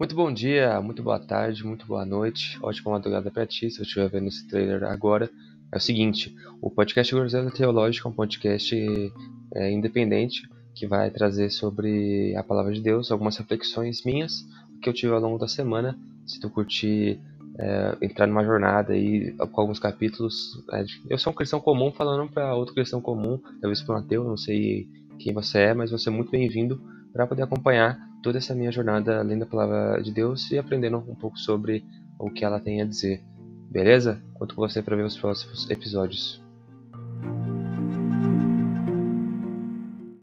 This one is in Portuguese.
Muito bom dia, muito boa tarde, muito boa noite, ótima madrugada para ti, se eu estiver vendo esse trailer agora. É o seguinte, o podcast Groselha Teológica é um podcast é, independente que vai trazer sobre a palavra de Deus, algumas reflexões minhas que eu tive ao longo da semana. Se tu curtir é, entrar numa jornada aí com alguns capítulos, é, eu sou um cristão comum falando para outro cristão comum, talvez para um ateu, não sei quem você é, mas você é muito bem-vindo para poder acompanhar toda essa minha jornada além da palavra de Deus e aprendendo um pouco sobre o que ela tem a dizer. Beleza? Conto com você para ver os próximos episódios.